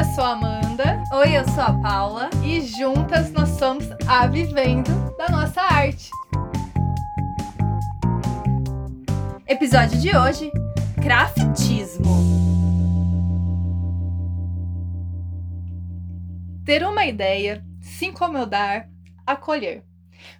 Eu sou a Amanda. Oi, eu sou a Paula. E juntas nós somos a Vivendo da Nossa Arte. Episódio de hoje: Craftismo. Ter uma ideia, se incomodar, acolher.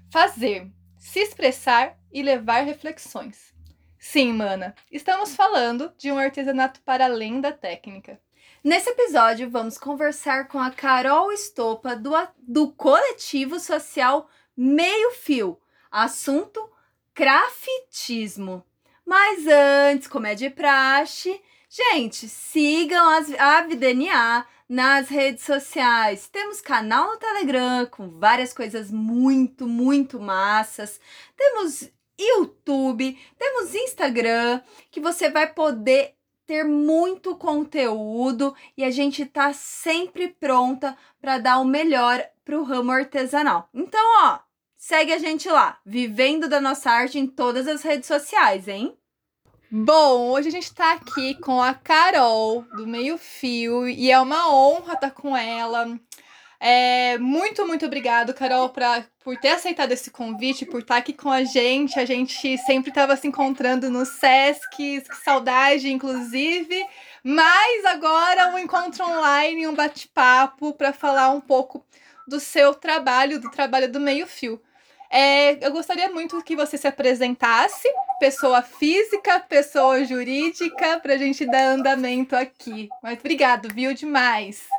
Fazer, se expressar e levar reflexões. Sim, mana, estamos falando de um artesanato para além da técnica. Nesse episódio, vamos conversar com a Carol Estopa do, do coletivo social Meio Fio. Assunto: craftismo. Mas antes, como é de praxe, gente, sigam as, a VDNA nas redes sociais. Temos canal no Telegram com várias coisas muito, muito massas. Temos YouTube, temos Instagram, que você vai poder ter muito conteúdo e a gente tá sempre pronta para dar o melhor pro ramo artesanal. Então, ó, segue a gente lá, vivendo da nossa arte em todas as redes sociais, hein? Bom, hoje a gente tá aqui com a Carol do Meio Fio e é uma honra estar tá com ela. É, muito, muito obrigado, Carol, pra, por ter aceitado esse convite, por estar aqui com a gente. A gente sempre estava se encontrando no Sesc, que saudade, inclusive. Mas agora um encontro online, um bate-papo para falar um pouco do seu trabalho, do trabalho do Meio Fio. É, eu gostaria muito que você se apresentasse, pessoa física, pessoa jurídica, para a gente dar andamento aqui. Mas obrigado, viu? Demais.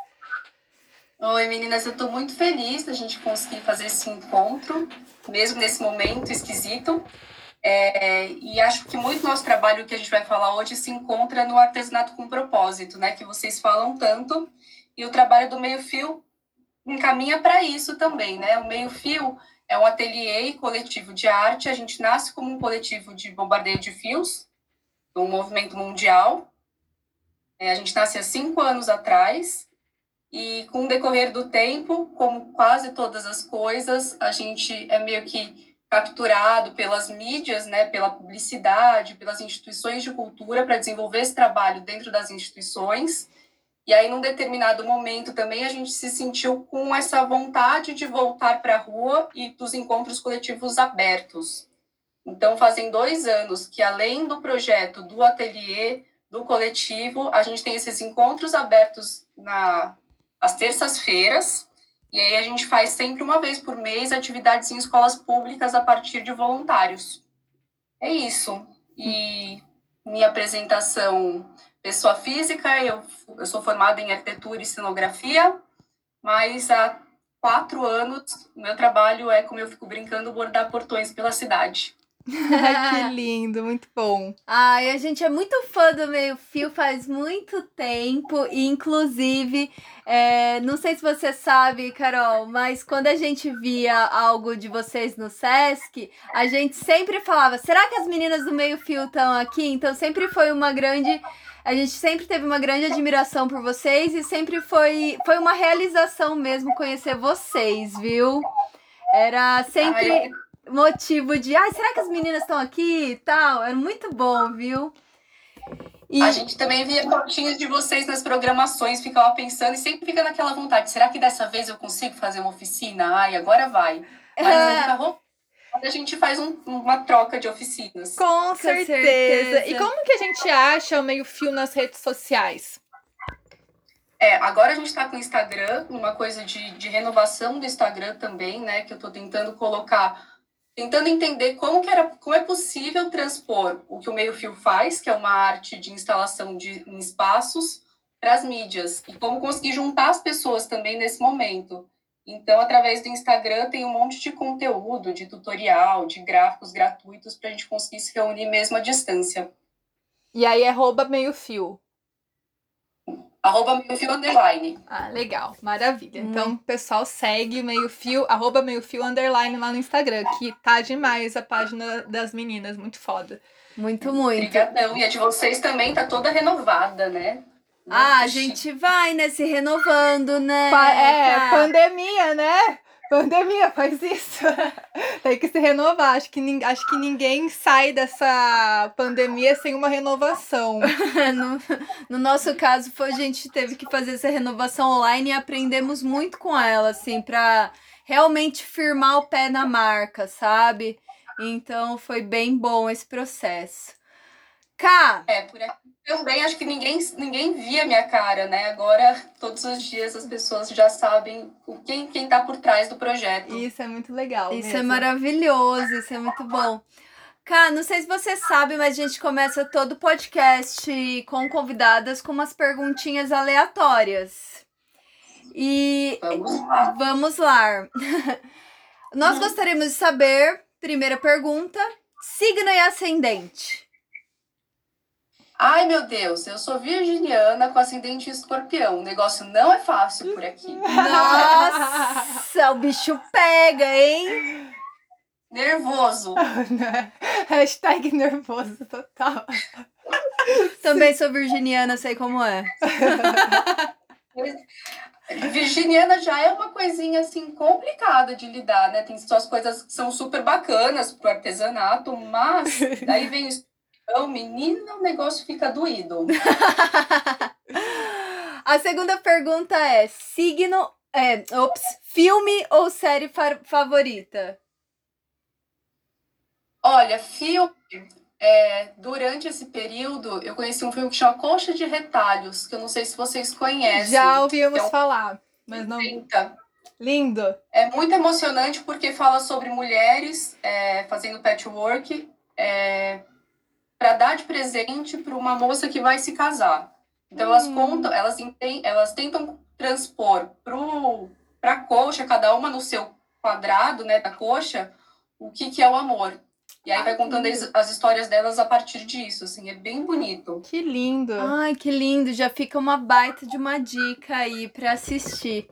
Oi, meninas, eu estou muito feliz da gente conseguir fazer esse encontro, mesmo nesse momento esquisito. É, e acho que muito nosso trabalho que a gente vai falar hoje se encontra no artesanato com propósito, né? Que vocês falam tanto. E o trabalho do Meio Fio encaminha para isso também, né? O Meio Fio é um ateliê e coletivo de arte. A gente nasce como um coletivo de bombardeio de fios, um movimento mundial. É, a gente nasce há cinco anos atrás e com o decorrer do tempo, como quase todas as coisas, a gente é meio que capturado pelas mídias, né, pela publicidade, pelas instituições de cultura para desenvolver esse trabalho dentro das instituições. E aí, num determinado momento também, a gente se sentiu com essa vontade de voltar para a rua e dos encontros coletivos abertos. Então, fazem dois anos que, além do projeto do ateliê, do coletivo, a gente tem esses encontros abertos na, às terças-feiras, e aí a gente faz sempre uma vez por mês atividades em escolas públicas a partir de voluntários. É isso. E minha apresentação, pessoa física, eu, eu sou formada em arquitetura e cenografia, mas há quatro anos o meu trabalho é, como eu fico brincando, bordar portões pela cidade. que lindo, muito bom. Ai, a gente é muito fã do Meio Fio faz muito tempo, e inclusive, é, não sei se você sabe, Carol, mas quando a gente via algo de vocês no Sesc, a gente sempre falava: será que as meninas do Meio Fio estão aqui? Então sempre foi uma grande. A gente sempre teve uma grande admiração por vocês e sempre foi, foi uma realização mesmo conhecer vocês, viu? Era sempre. Motivo de, ai, será que as meninas estão aqui e tal? É muito bom, viu? E... A gente também via fotinhos de vocês nas programações, ficava pensando e sempre fica naquela vontade, será que dessa vez eu consigo fazer uma oficina? Ai, agora vai. Mas é. a gente faz um, uma troca de oficinas. Com, Com certeza. certeza. E como que a gente acha o meio fio nas redes sociais? É, agora a gente está com o Instagram, uma coisa de, de renovação do Instagram também, né? Que eu estou tentando colocar tentando entender como, que era, como é possível transpor o que o meio-fio faz, que é uma arte de instalação de, em espaços, para as mídias, e como conseguir juntar as pessoas também nesse momento. Então, através do Instagram, tem um monte de conteúdo, de tutorial, de gráficos gratuitos, para a gente conseguir se reunir mesmo à distância. E aí é arroba meio-fio. Arroba meio fio underline. Ah, legal, maravilha. Hum. Então, pessoal, segue meio fio, arroba meio fio underline lá no Instagram, que tá demais a página das meninas, muito foda. Muito, muito. Obrigadão. E a de vocês também tá toda renovada, né? ah, a gente vai, né? Se renovando, né? Pa é, pandemia, né? Pandemia faz isso. Tem que se renovar. Acho que, acho que ninguém sai dessa pandemia sem uma renovação. no, no nosso caso, foi a gente teve que fazer essa renovação online e aprendemos muito com ela, assim, pra realmente firmar o pé na marca, sabe? Então foi bem bom esse processo. Cá! É, por aqui também acho que ninguém, ninguém via minha cara, né? Agora, todos os dias, as pessoas já sabem quem, quem tá por trás do projeto. Isso é muito legal. Isso mesmo. é maravilhoso, isso é muito bom. Cá, não sei se você sabe, mas a gente começa todo podcast com convidadas com umas perguntinhas aleatórias. E vamos lá. Vamos lá. Nós hum. gostaríamos de saber, primeira pergunta, signo e ascendente. Ai, meu Deus, eu sou virginiana com ascendente escorpião. O negócio não é fácil por aqui. Nossa, o bicho pega, hein? Nervoso. Hashtag nervoso total. Também sou virginiana, sei como é. Virginiana já é uma coisinha assim complicada de lidar, né? Tem suas coisas que são super bacanas pro artesanato, mas daí vem o então, menina, o negócio fica doído. A segunda pergunta é: signo. É, ops, filme ou série fa favorita? Olha, filme. É, durante esse período, eu conheci um filme que chama Concha de Retalhos, que eu não sei se vocês conhecem. Já ouvimos é um... falar, mas não. Lindo. É muito emocionante porque fala sobre mulheres é, fazendo patchwork, é, para dar de presente para uma moça que vai se casar. Então elas hum. contam, elas, elas tentam transpor para a coxa, cada uma no seu quadrado, né, da coxa, o que, que é o amor. E aí vai contando as, as, histórias delas a partir disso, assim, é bem bonito. Que lindo. Ai, que lindo, já fica uma baita de uma dica aí para assistir.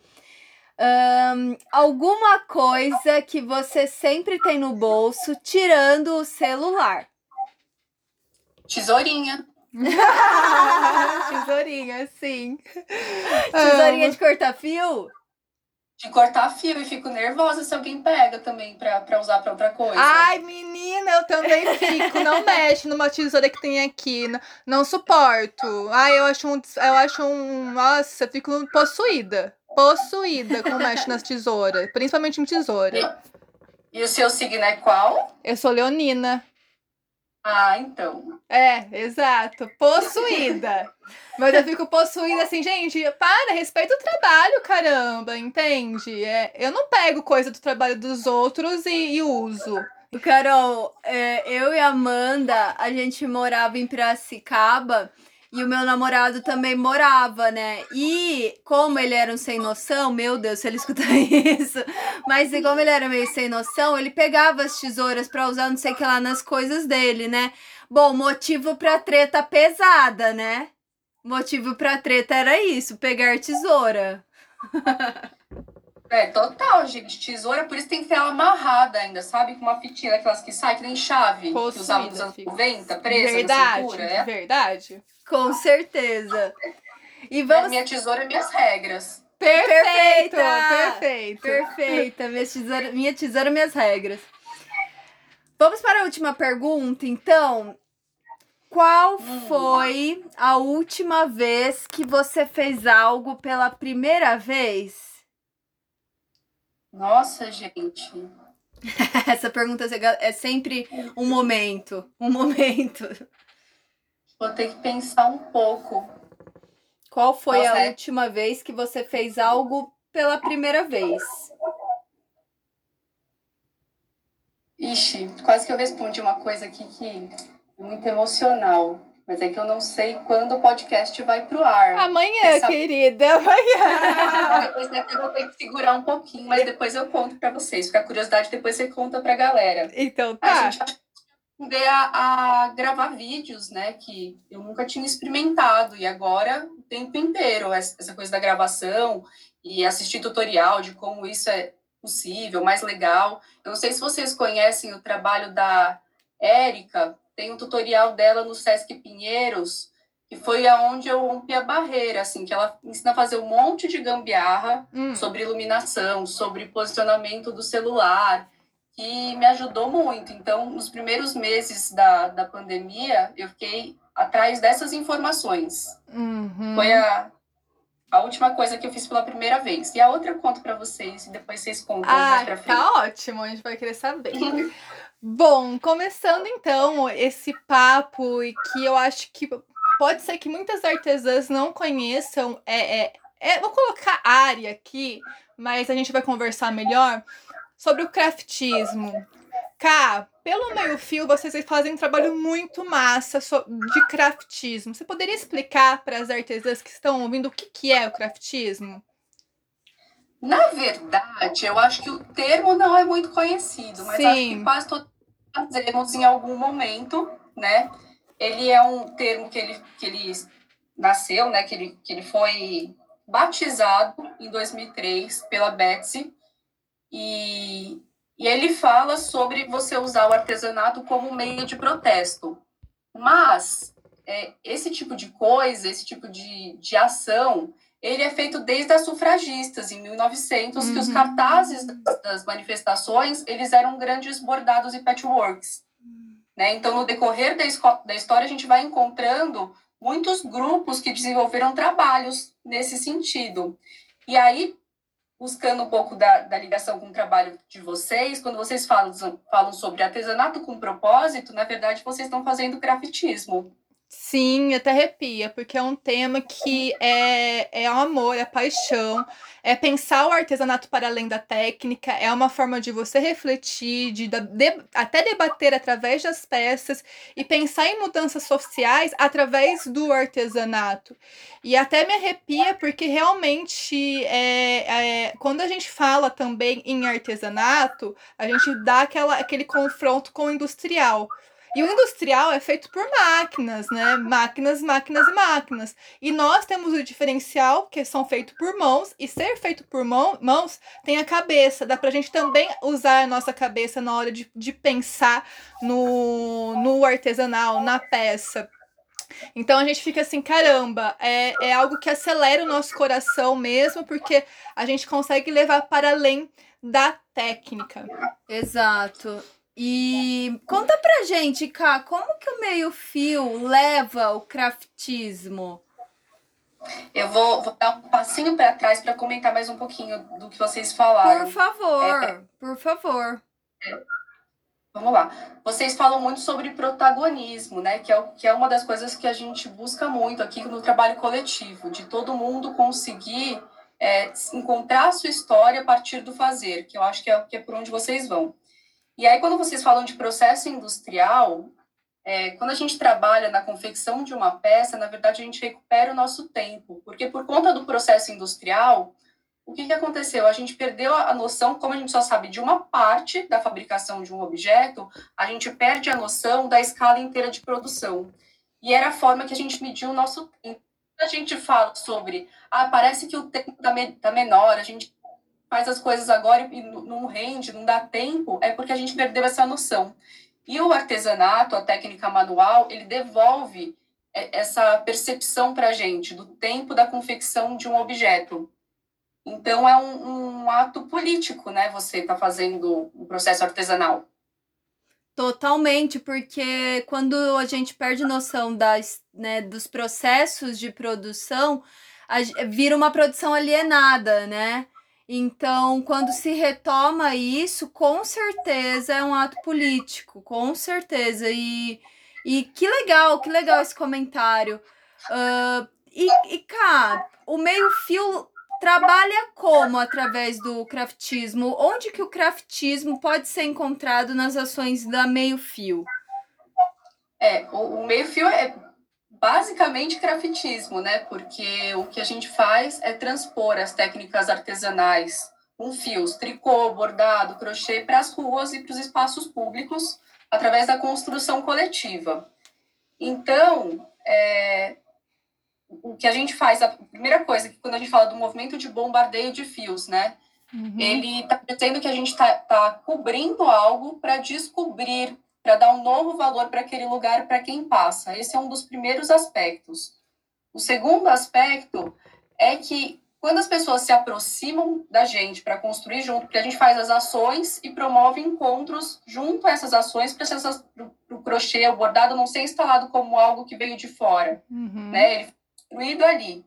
Um, alguma coisa que você sempre tem no bolso, tirando o celular. Tesourinha. Tesourinha, sim. Tesourinha de cortar fio? De cortar fio e fico nervosa se alguém pega também pra, pra usar pra outra coisa. Ai, menina, eu também fico. Não mexe numa tesoura que tem aqui. Não, não suporto. Ai, eu acho um. Eu acho um. Nossa, eu fico possuída. Possuída quando mexe nas tesouras. Principalmente em tesoura. E, e o seu signo é qual? Eu sou leonina. Ah, então. É, exato. Possuída. Mas eu fico possuída assim, gente, para, respeita o trabalho, caramba, entende? É, eu não pego coisa do trabalho dos outros e, e uso. Carol, é, eu e a Amanda, a gente morava em Piracicaba e o meu namorado também morava, né? E como ele era um sem noção, meu Deus, se ele escutar isso. Mas como ele era meio sem noção, ele pegava as tesouras para usar não sei o que lá nas coisas dele, né? Bom, motivo pra treta pesada, né? Motivo pra treta era isso, pegar tesoura. É, total, gente. Tesoura, por isso tem que ter ela amarrada ainda, sabe? Com uma fitinha daquelas que sai, que nem chave, Possível, que usava nos anos 90, presa verdade, na cintura. É? Verdade. Com certeza. E vamos... É minha tesoura, minhas regras. Perfeita! Perfeita! Perfeita! Minha tesoura, minha tesoura, minhas regras. Vamos para a última pergunta, então. Qual hum. foi a última vez que você fez algo pela primeira vez? Nossa, gente. Essa pergunta é sempre um momento. Um momento. Vou ter que pensar um pouco. Qual foi Nossa, a é... última vez que você fez algo pela primeira vez? Ixi, quase que eu respondi uma coisa aqui que é muito emocional. Mas é que eu não sei quando o podcast vai pro ar. Amanhã, Essa... querida, amanhã. depois né, eu vou ter que segurar um pouquinho, mas depois eu conto para vocês. Fica a curiosidade, depois você conta pra galera. Então tá. A gente aprender a, a gravar vídeos, né? Que eu nunca tinha experimentado. E agora, o tempo inteiro, essa coisa da gravação e assistir tutorial de como isso é possível, mais legal. Eu não sei se vocês conhecem o trabalho da Érica, tem um tutorial dela no Sesc Pinheiros, que foi aonde eu rompi a barreira, assim, que ela ensina a fazer um monte de gambiarra Hum. sobre iluminação, sobre posicionamento do celular, que me ajudou muito. Então, nos primeiros meses da, da pandemia, eu fiquei atrás dessas informações. Uhum. Foi a, a última coisa que eu fiz pela primeira vez. E a outra eu conto para vocês, e depois vocês contam mais Ah, pra frente. tá ótimo, a gente vai querer saber. Bom, começando então esse papo e que eu acho que pode ser que muitas artesãs não conheçam, é, é, é- vou colocar área aqui, mas a gente vai conversar melhor sobre o craftismo. Cá, pelo meio fio, vocês fazem um trabalho muito massa de craftismo. Você poderia explicar para as artesãs que estão ouvindo o que, que é o craftismo? Na verdade, eu acho que o termo não é muito conhecido, mas acho Sim. que quase todos fazemos em algum momento, né? Ele é um termo que ele, que ele nasceu, né? Que ele, que ele foi batizado em 2003 pela Betsy e, e ele fala sobre você usar o artesanato como meio de protesto. Mas é, esse tipo de coisa, esse tipo de, de ação, ele é feito desde as sufragistas, em 1900, que os Uhum. cartazes das, das manifestações, eles eram grandes bordados e patchworks. Né? Então, no decorrer da, da história, a gente vai encontrando muitos grupos que desenvolveram trabalhos nesse sentido. E aí, buscando um pouco da, da ligação com o trabalho de vocês, quando vocês falam, falam sobre artesanato com propósito, na verdade, vocês estão fazendo grafismo. Sim, até arrepia, porque é um tema que é, é o amor, é a paixão, é pensar o artesanato para além da técnica, é uma forma de você refletir, de, de- até debater através das peças e pensar em mudanças sociais através do artesanato. E até me arrepia, porque realmente é, é, quando a gente fala também em artesanato, a gente dá aquela, aquele confronto com o industrial. E o industrial é feito por máquinas, né? Máquinas, máquinas e máquinas. E nós temos o diferencial, que são feitos por mãos, e ser feito por mão, mãos tem a cabeça. Dá pra gente também usar a nossa cabeça na hora de, de pensar no, no artesanal, na peça. Então a gente fica assim, caramba, é, é algo que acelera o nosso coração mesmo, porque a gente consegue levar para além da técnica. Exato. E conta pra gente, Ká, como que o meio-fio leva o craftismo? Eu vou, vou dar um passinho para trás para comentar mais um pouquinho do que vocês falaram. Por favor, por favor. Vamos lá. Vocês falam muito sobre protagonismo, né? Que é, que é uma das coisas que a gente busca muito aqui no trabalho coletivo, de todo mundo conseguir é, encontrar a sua história a partir do fazer, que eu acho que é, que é por onde vocês vão. E aí, quando vocês falam de processo industrial, é, quando a gente trabalha na confecção de uma peça, na verdade, a gente recupera o nosso tempo, porque por conta do processo industrial, o que, que aconteceu? A gente perdeu a noção, como a gente só sabe de uma parte da fabricação de um objeto, a gente perde a noção da escala inteira de produção. E era a forma que a gente mediu o nosso tempo. A gente fala sobre, ah, parece que o tempo está tá menor, a gente faz as coisas agora e não rende, não dá tempo, é porque a gente perdeu essa noção. E o artesanato, a técnica manual, ele devolve é, essa percepção para a gente do tempo da confecção de um objeto. Então é um, um ato político, né? Você está fazendo um processo artesanal. Totalmente, porque quando a gente perde noção das, né, dos processos de produção, a vira uma produção alienada, né? Então, quando se retoma isso, com certeza é um ato político, com certeza. E, e que legal, que legal esse comentário. Ah, e, e, cá, o meio-fio trabalha como através do craftismo? Onde que o craftismo pode ser encontrado nas ações da meio-fio? É, o, o meio-fio é basicamente craftismo, né? Porque o que a gente faz é transpor as técnicas artesanais com fios, tricô, bordado, crochê para as ruas e para os espaços públicos através da construção coletiva. Então, é, o que a gente faz, a primeira coisa, que quando a gente fala do movimento de bombardeio de fios, né? Uhum. Ele está dizendo que a gente está tá cobrindo algo para descobrir, para dar um novo valor para aquele lugar para quem passa. Esse é um dos primeiros aspectos. O segundo aspecto é que quando as pessoas se aproximam da gente para construir junto, porque a gente faz as ações e promove encontros junto a essas ações para o crochê, o bordado não ser instalado como algo que veio de fora, uhum. né? Ele foi construído ali.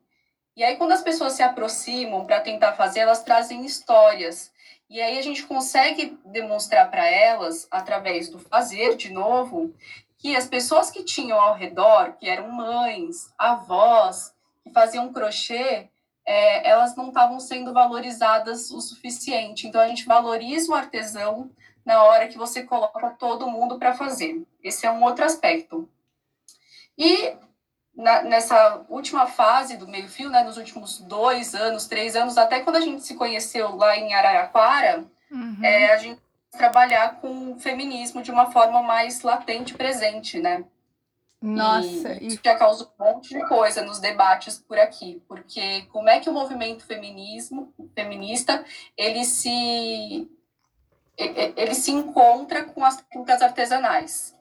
E aí quando as pessoas se aproximam para tentar fazer, elas trazem histórias. E aí a gente consegue demonstrar para elas, através do fazer de novo, que as pessoas que tinham ao redor, que eram mães, avós, que faziam crochê, é, elas não estavam sendo valorizadas o suficiente. Então, a gente valoriza o artesão na hora que você coloca todo mundo para fazer. Esse é um outro aspecto. E na, nessa última fase do meio-fio, né, nos últimos dois anos, três anos, até quando a gente se conheceu lá em Araraquara, uhum. é, a gente trabalhar com o feminismo de uma forma mais latente, presente, né? Nossa, e isso já causou um monte de coisa nos debates por aqui, porque como é que o movimento feminismo, feminista, ele se ele se encontra com as técnicas artesanais.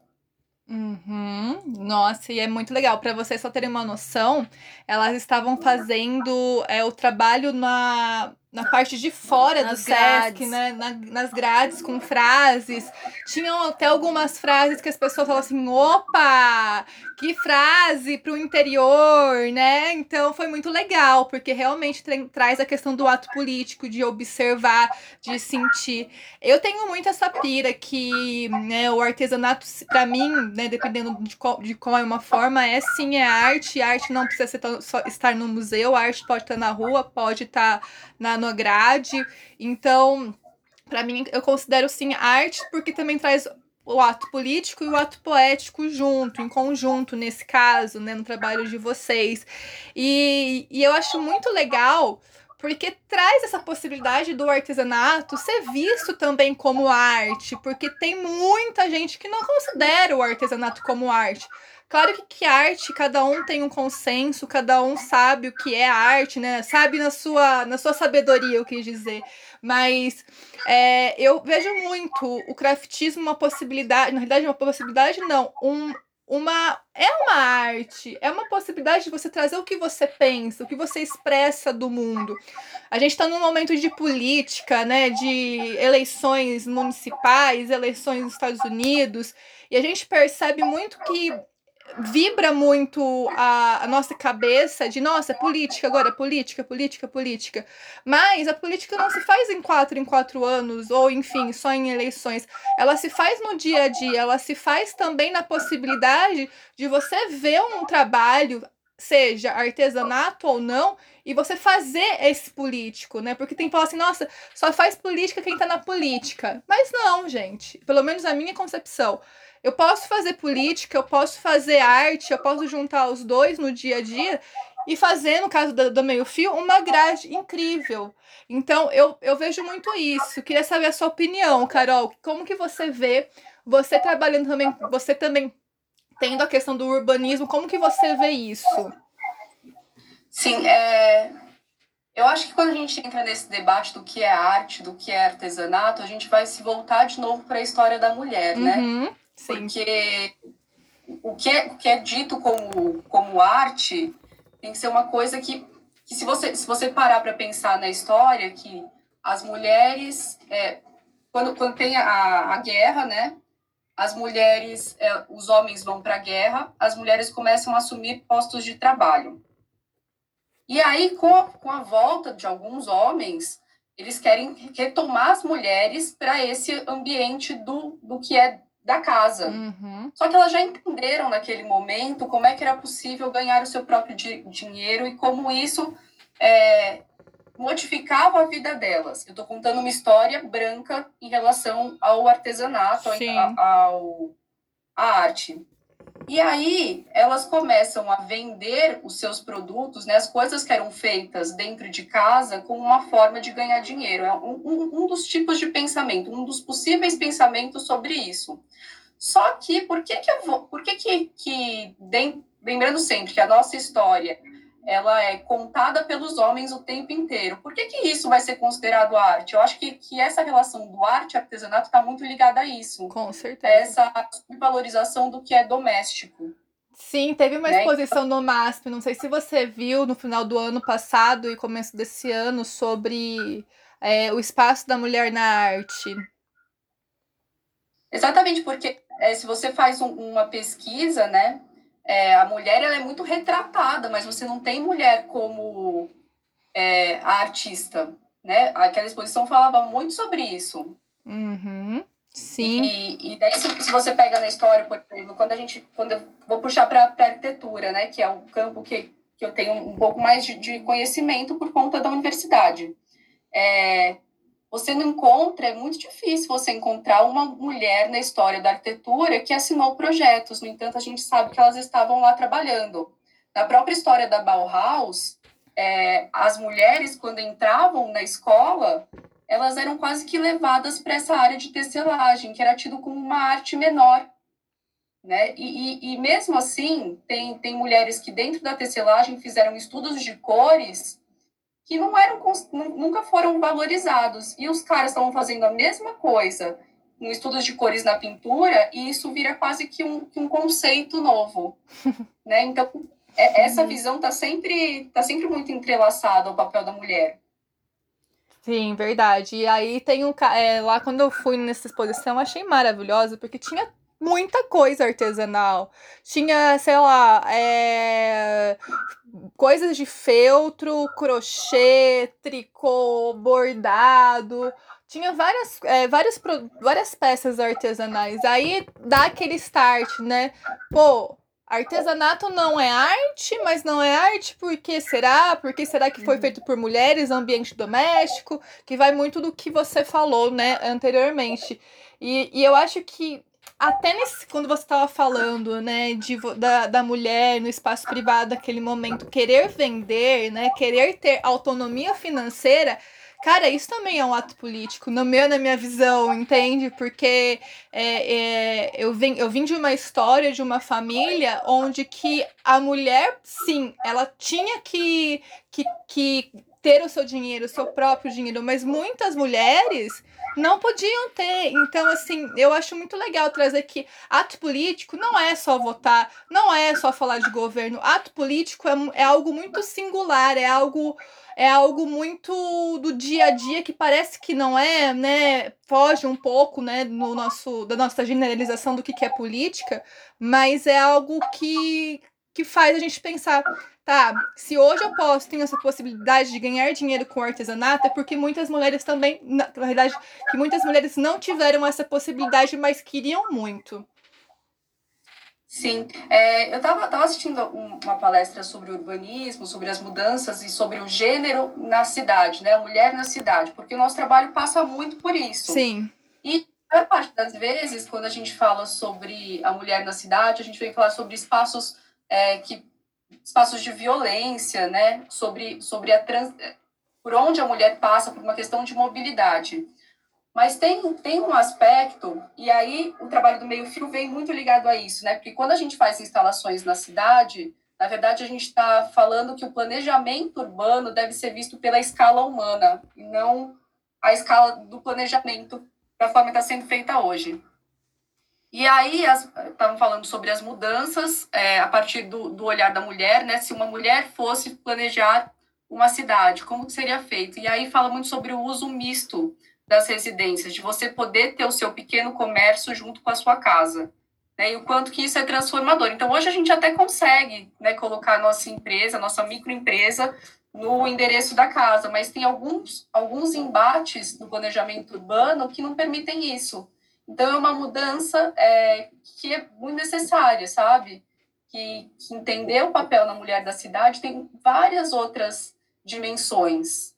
Uhum. Nossa, e é muito legal. Para vocês só terem uma noção, elas estavam fazendo é, o trabalho na na parte de fora nas do grades. Sesc, né? Na, nas grades com frases. Tinham até algumas frases que as pessoas falam assim: opa, que frase para o interior, né? Então foi muito legal, porque realmente tra traz a questão do ato político, de observar, de sentir. Eu tenho muito essa pira que né, o artesanato, para mim, né, dependendo de qual, de qual é uma forma, é sim, é arte. Arte não precisa só estar no museu, arte pode estar na rua, pode estar na na grade. Então, para mim, eu considero sim arte porque também traz o ato político e o ato poético junto, em conjunto, nesse caso, né, no trabalho de vocês. E, e eu acho muito legal porque traz essa possibilidade do artesanato ser visto também como arte, porque tem muita gente que não considera o artesanato como arte. Claro que, que arte, cada um tem um consenso, cada um sabe o que é arte, né? Sabe na sua, na sua sabedoria, eu quis dizer. Mas é, eu vejo muito o craftismo uma possibilidade, na realidade, uma possibilidade não, um, uma é uma arte, é uma possibilidade de você trazer o que você pensa, o que você expressa do mundo. A gente está num momento de política, né, de eleições municipais, eleições nos Estados Unidos, e a gente percebe muito que vibra muito a, a, nossa cabeça de nossa, política agora, política, política, política. Mas a política não se faz em quatro em quatro anos, ou enfim, só em eleições. Ela se faz no dia a dia, ela se faz também na possibilidade de você ver um trabalho, seja artesanato ou não, e você fazer esse político, né? Porque tem que falar assim, nossa, só faz política quem tá na política. Mas não, gente. Pelo menos a minha concepção. Eu posso fazer política, eu posso fazer arte, eu posso juntar os dois no dia a dia e fazer, no caso do, do meio-fio, uma grade incrível. Então, eu, eu vejo muito isso. Queria saber a sua opinião, Carol. Como que você vê você trabalhando também, você também tendo a questão do urbanismo, como que você vê isso? Sim, é... eu acho que quando a gente entra nesse debate do que é arte, do que é artesanato, a gente vai se voltar de novo para a história da mulher, né? uhum. né? Sim. Porque o que, é, o que é dito como, como arte tem que ser uma coisa que, que se, você, se você parar para pensar na história, que as mulheres, é, quando, quando tem a, a guerra, né? As mulheres, é, os homens vão para a guerra, as mulheres começam a assumir postos de trabalho. E aí, com a, com a volta de alguns homens, eles querem retomar as mulheres para esse ambiente do, do que é da casa. Uhum. Só que elas já entenderam naquele momento como é que era possível ganhar o seu próprio di dinheiro e como isso é, modificava a vida delas. Eu estou contando uma história branca em relação ao artesanato, ao, ao, à arte. E aí elas começam a vender os seus produtos, né, as coisas que eram feitas dentro de casa, como uma forma de ganhar dinheiro. É um, um, um dos tipos de pensamento, um dos possíveis pensamentos sobre isso. Só que por que que eu vou, por que que, que lembrando sempre que a nossa história ela é contada pelos homens o tempo inteiro. Por que, que isso vai ser considerado arte? Eu acho que, que essa relação do arte e artesanato está muito ligada a isso. Com certeza. Essa valorização do que é doméstico. Sim, teve uma né? exposição no MASP, não sei se você viu no final do ano passado e começo desse ano sobre é, o espaço da mulher na arte. Exatamente, porque é, se você faz um, uma pesquisa, né, é, a mulher ela é muito retratada, mas você não tem mulher como é, a artista, né? Aquela exposição falava muito sobre isso. Uhum. Sim. E, e daí, se, se, você pega na história, por exemplo, quando a gente. Quando eu vou puxar para a arquitetura, né? Que é um campo que, que eu tenho um pouco mais de, de conhecimento por conta da universidade. É, você não encontra, é muito difícil você encontrar uma mulher na história da arquitetura que assinou projetos. No entanto, a gente sabe que elas estavam lá trabalhando. Na própria história da Bauhaus, é, as mulheres, quando entravam na escola, elas eram quase que levadas para essa área de tecelagem, que era tido como uma arte menor. Né? E, e, e, mesmo assim, tem, tem mulheres que dentro da tecelagem fizeram estudos de cores que não eram nunca foram valorizados. E os caras estavam fazendo a mesma coisa no estudos de cores na pintura, e isso vira quase que um, um conceito novo. né? Então, é, essa visão está sempre, tá sempre muito entrelaçada ao papel da mulher. Sim, verdade. E aí tem um. É, lá quando eu fui nessa exposição, achei maravilhosa, porque tinha muita coisa artesanal. Tinha, sei lá, é, coisas de feltro, crochê, tricô, bordado. Tinha várias, é, várias, várias peças artesanais. Aí dá aquele start, né? Pô, Artesanato não é arte, mas não é arte por que será? Por que será que foi uhum. feito por mulheres, ambiente doméstico? Que vai muito do que você falou, né, anteriormente. E, e eu acho que até nesse, quando você estava falando, né, de, da, da mulher no espaço privado naquele momento, querer vender, né, querer ter autonomia financeira, Cara, isso também é um ato político, no meu, na minha visão, entende? Porque é, é, eu, vim, eu vim de uma história de uma família onde que a mulher, sim, ela tinha que, que, que ter o seu dinheiro, o seu próprio dinheiro, mas muitas mulheres não podiam ter. Então, assim, eu acho muito legal trazer que ato político não é só votar, não é só falar de governo. Ato político é, é algo muito singular, é algo é algo muito do dia a dia que parece que não é, né? Foge um pouco, né, no nosso, da nossa generalização do que, que é política, mas é algo que, que faz a gente pensar, tá, se hoje eu posso, tenho essa possibilidade de ganhar dinheiro com artesanato, é porque muitas mulheres também, na, na verdade, que muitas mulheres não tiveram essa possibilidade, mas queriam muito. Sim, é, eu estava tava assistindo uma palestra sobre urbanismo, sobre as mudanças e sobre o gênero na cidade, né? A mulher na cidade, porque o nosso trabalho passa muito por isso. Sim. E a parte das vezes, quando a gente fala sobre a mulher na cidade, a gente vem falar sobre espaços é, que espaços de violência, né? Sobre, sobre a trans, por onde a mulher passa por uma questão de mobilidade. Mas tem, tem um aspecto, e aí o trabalho do meio-fio vem muito ligado a isso, né? Porque quando a gente faz instalações na cidade, na verdade a gente está falando que o planejamento urbano deve ser visto pela escala humana, e não a escala do planejamento da forma que está sendo feita hoje. E aí, estavam falando sobre as mudanças é, a partir do, do olhar da mulher, né? Se uma mulher fosse planejar uma cidade, como seria feito? E aí fala muito sobre o uso misto das residências, de você poder ter o seu pequeno comércio junto com a sua casa. Né, e o quanto que isso é transformador. Então, hoje a gente até consegue né, colocar nossa empresa, nossa microempresa, no endereço da casa, mas tem alguns, alguns embates no planejamento urbano que não permitem isso. Então, é uma mudança é, que é muito necessária, sabe? Que, que entender o papel na mulher da cidade tem várias outras dimensões.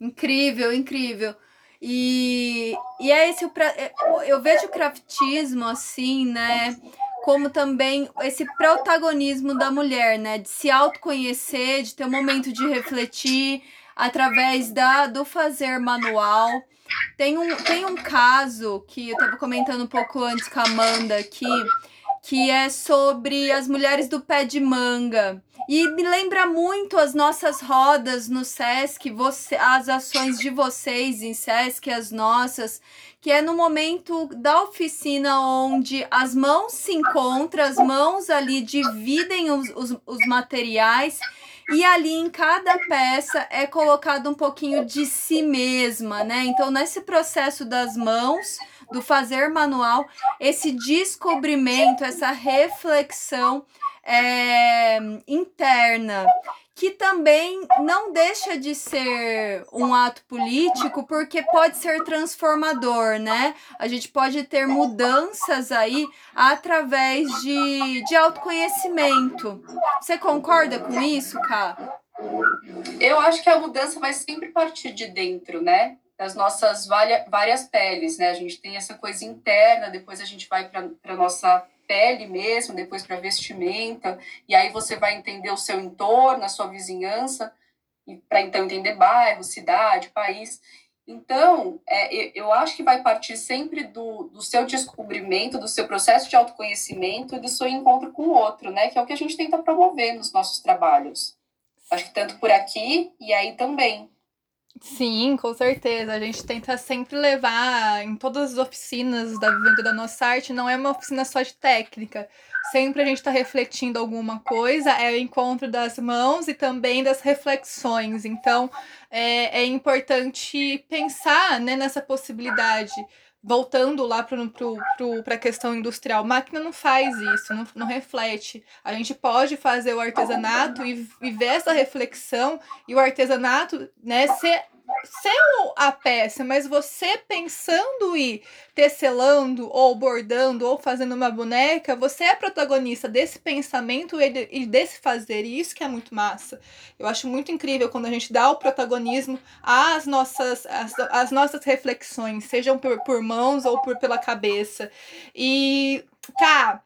Incrível, incrível. E, e é esse o é, eu vejo o craftismo assim, né? Como também esse protagonismo da mulher, né? De se autoconhecer, de ter um momento de refletir através da, do fazer manual. Tem um, tem um caso que eu estava comentando um pouco antes com a Amanda aqui, que é sobre as mulheres do pé de manga. E me lembra muito as nossas rodas no SESC, você, as ações de vocês em SESC, as nossas, que é no momento da oficina onde as mãos se encontram, as mãos ali dividem os, os, os materiais e ali em cada peça é colocado um pouquinho de si mesma, né? Então, nesse processo das mãos, do fazer manual, esse descobrimento, essa reflexão é, interna que também não deixa de ser um ato político, porque pode ser transformador, né? A gente pode ter mudanças aí através de, de autoconhecimento. Você concorda com isso, Ká? Eu acho que a mudança vai sempre partir de dentro, né? Das nossas várias peles, né? A gente tem essa coisa interna, depois a gente vai para a nossa pele mesmo, depois para vestimenta, e aí você vai entender o seu entorno, a sua vizinhança, para então entender bairro, cidade, país. Então, é, eu acho que vai partir sempre do, do seu descobrimento, do seu processo de autoconhecimento e do seu encontro com o outro, né? Que é o que a gente tenta promover nos nossos trabalhos. Acho que tanto por aqui e aí também. Sim, com certeza. A gente tenta sempre levar em todas as oficinas da Vivendo da Nossa Arte, não é uma oficina só de técnica. Sempre a gente está refletindo alguma coisa, é o encontro das mãos e também das reflexões. Então, é, é importante pensar né, nessa possibilidade voltando lá para a questão industrial, máquina não faz isso, não, não reflete. A gente pode fazer o artesanato e, e ver essa reflexão e o artesanato né, ser ser a peça, mas você pensando e tecelando, ou bordando, ou fazendo uma boneca, você é protagonista desse pensamento e desse fazer. E isso que é muito massa. Eu acho muito incrível quando a gente dá o protagonismo às nossas, às, às nossas reflexões, sejam por, por mãos ou por pela cabeça. E, tá.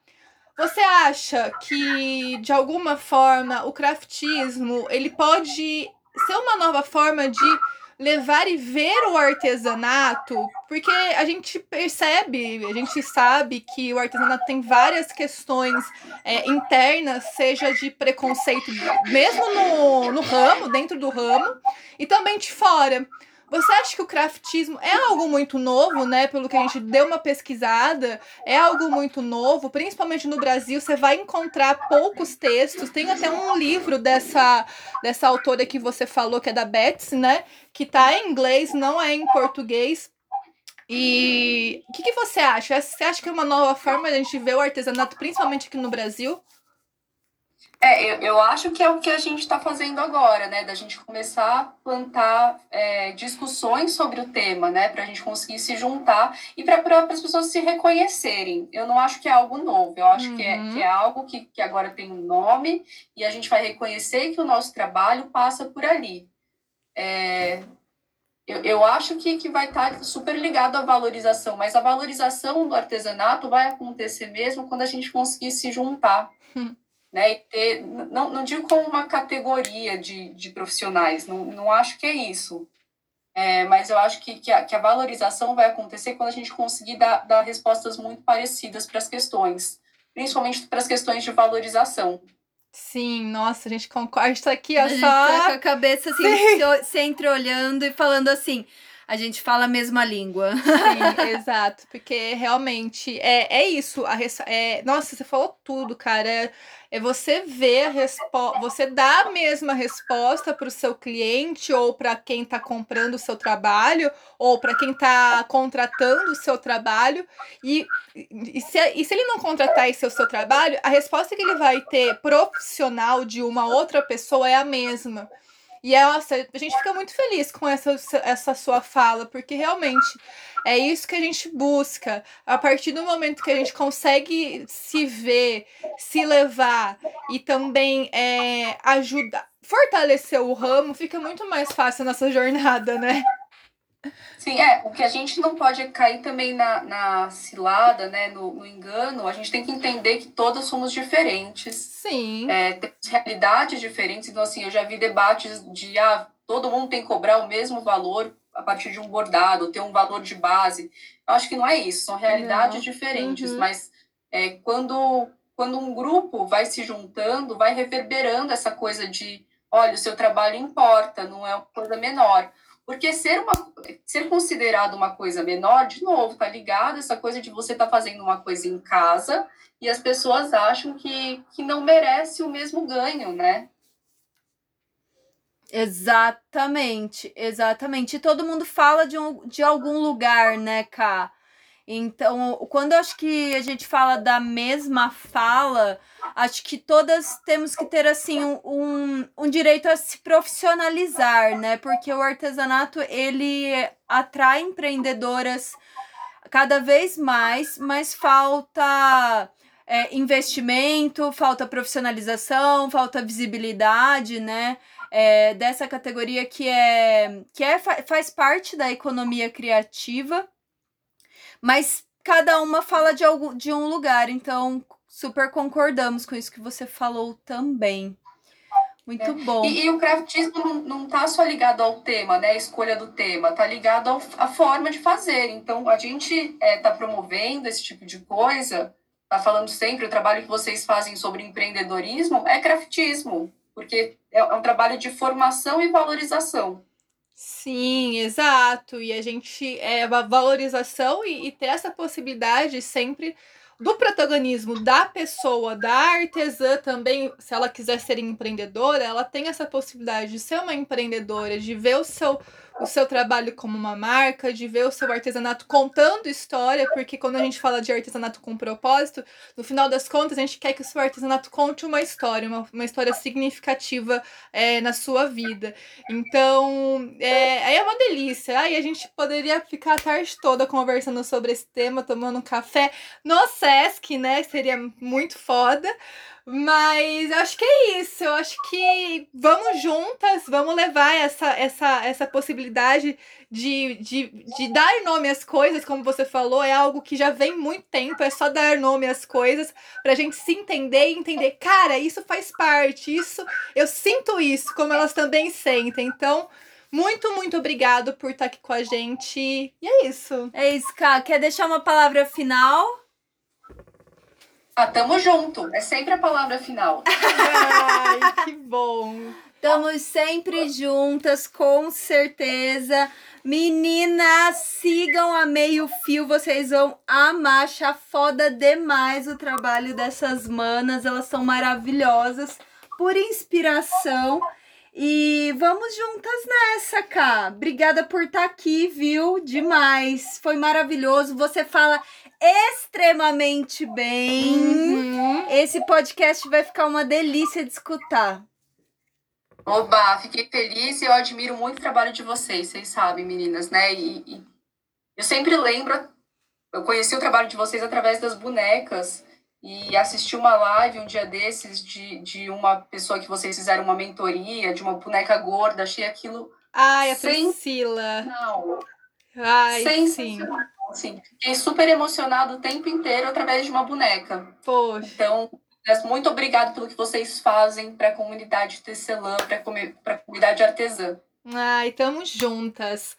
Você acha que de alguma forma o craftismo ele pode ser uma nova forma de levar e ver o artesanato, porque a gente percebe, a gente sabe que o artesanato tem várias questões é, internas, seja de preconceito, mesmo no, no ramo, dentro do ramo, e também de fora. Você acha que o craftismo é algo muito novo, né? Pelo que a gente deu uma pesquisada, é algo muito novo, principalmente no Brasil. Você vai encontrar poucos textos. Tem até um livro dessa, dessa autora que você falou, que é da Betsy, né? Que tá em inglês, não é em português. E o que, que você acha? Você acha que é uma nova forma de a gente ver o artesanato, principalmente aqui no Brasil? É, eu, eu acho que é o que a gente está fazendo agora, né? Da gente começar a plantar é, discussões sobre o tema, né? Para a gente conseguir se juntar e para as pessoas se reconhecerem. Eu não acho que é algo novo, eu acho uhum. que, é, que é algo que, que agora tem um nome e a gente vai reconhecer que o nosso trabalho passa por ali. É, eu, eu acho que, que vai estar tá super ligado à valorização, mas a valorização do artesanato vai acontecer mesmo quando a gente conseguir se juntar. Hum né? E ter, não, não digo como uma categoria de, de profissionais, não, não acho que é isso. É, mas eu acho que, que a, que, a, valorização vai acontecer quando a gente conseguir dar, dar respostas muito parecidas para as questões, principalmente para as questões de valorização. Sim, nossa, a gente concorda. A gente tá aqui, ó, a só. Tá com a cabeça assim, se entreolhando e falando assim a gente fala a mesma língua. Sim, exato. Porque realmente é, é isso. A res... é... Nossa, você falou tudo, cara. É, é você ver a resposta. Você dá a mesma resposta para o seu cliente, ou para quem está comprando o seu trabalho, ou para quem está contratando o seu trabalho. E, e, se, e se ele não contratar esse o seu trabalho, a resposta que ele vai ter profissional de uma outra pessoa é a mesma. E nossa, a gente fica muito feliz com essa, essa sua fala, porque realmente é isso que a gente busca. A partir do momento que a gente consegue se ver, se levar e também é, ajudar, fortalecer o ramo, fica muito mais fácil a nossa jornada, né? Sim, é, o que a gente não pode é cair também na, na cilada, né, no, no, engano, a gente tem que entender que todas somos diferentes. Sim. É, temos realidades diferentes, então assim, eu já vi debates de, ah, todo mundo tem que cobrar o mesmo valor a partir de um bordado, ter um valor de base. Eu acho que não é isso, são realidades não. diferentes, uhum. mas é, quando, quando um grupo vai se juntando, vai reverberando essa coisa de, olha, o seu trabalho importa, não é uma coisa menor. Porque ser, uma, ser considerado uma coisa menor, de novo, tá ligado essa coisa de você tá fazendo uma coisa em casa e as pessoas acham que, que não merece o mesmo ganho, né? Exatamente, exatamente. E todo mundo fala de, um, de algum lugar, né, Cá? Então, quando acho que a gente fala da mesma fala, acho que todas temos que ter assim um, um direito a se profissionalizar, né? Porque o artesanato ele atrai empreendedoras cada vez mais, mas falta é, investimento, falta profissionalização, falta visibilidade, né? É, dessa categoria que é que é, faz parte da economia criativa mas cada uma fala de, algum, de um lugar, então super concordamos com isso que você falou também. Muito é. bom. E, e, o craftismo não, não tá só ligado ao tema, né? A escolha do tema, tá ligado ao, à forma de fazer. Então, a gente é, tá promovendo esse tipo de coisa, tá falando sempre, o trabalho que vocês fazem sobre empreendedorismo é craftismo, porque é, é um trabalho de formação e valorização. Sim, exato. E a gente é a valorização e, e ter essa possibilidade sempre do protagonismo da pessoa, da artesã também, se ela quiser ser empreendedora, ela tem essa possibilidade de ser uma empreendedora, de ver o seu o seu trabalho como uma marca, de ver o seu artesanato contando história, porque quando a gente fala de artesanato com propósito, no final das contas, a gente quer que o seu artesanato conte uma história, uma, uma história significativa é, na sua vida. Então, é, é uma delícia. Aí a gente poderia ficar a tarde toda conversando sobre esse tema, tomando um café no Sesc, né? Seria muito foda. Mas acho que é isso. Eu acho que vamos juntas, vamos levar essa, essa, essa possibilidade de, de, de dar nome às coisas, como você falou, é algo que já vem muito tempo, é só dar nome às coisas pra gente se entender e entender, cara, isso faz parte, isso, eu sinto isso, como elas também sentem. Então, muito, muito obrigado por estar aqui com a gente. E é isso. É isso, Ká. Quer deixar uma palavra final? Ah, tamo junto. É sempre a palavra final. Ai, que bom. Estamos sempre juntas, com certeza. Meninas, sigam a Meio Fio, vocês vão amar, achar foda demais o trabalho dessas manas, elas são maravilhosas, por inspiração. E vamos juntas nessa, Cá. Obrigada por estar tá aqui, viu? Demais. Foi maravilhoso. Você fala extremamente bem. Uhum. Esse podcast vai ficar uma delícia de escutar. Oba, fiquei feliz e eu admiro muito o trabalho de vocês, vocês sabem, meninas, né? E, e eu sempre lembro, eu conheci o trabalho de vocês através das bonecas e assisti uma live um dia desses de, de uma pessoa que vocês fizeram uma mentoria, de uma boneca gorda, achei aquilo. Ai, a Priscila. Não. Ai, sim. Assim, fiquei super emocionado o tempo inteiro através de uma boneca. Poxa. Então, muito obrigado pelo que vocês fazem para a comunidade tecelã, para a comunidade artesã. Ai, estamos juntas.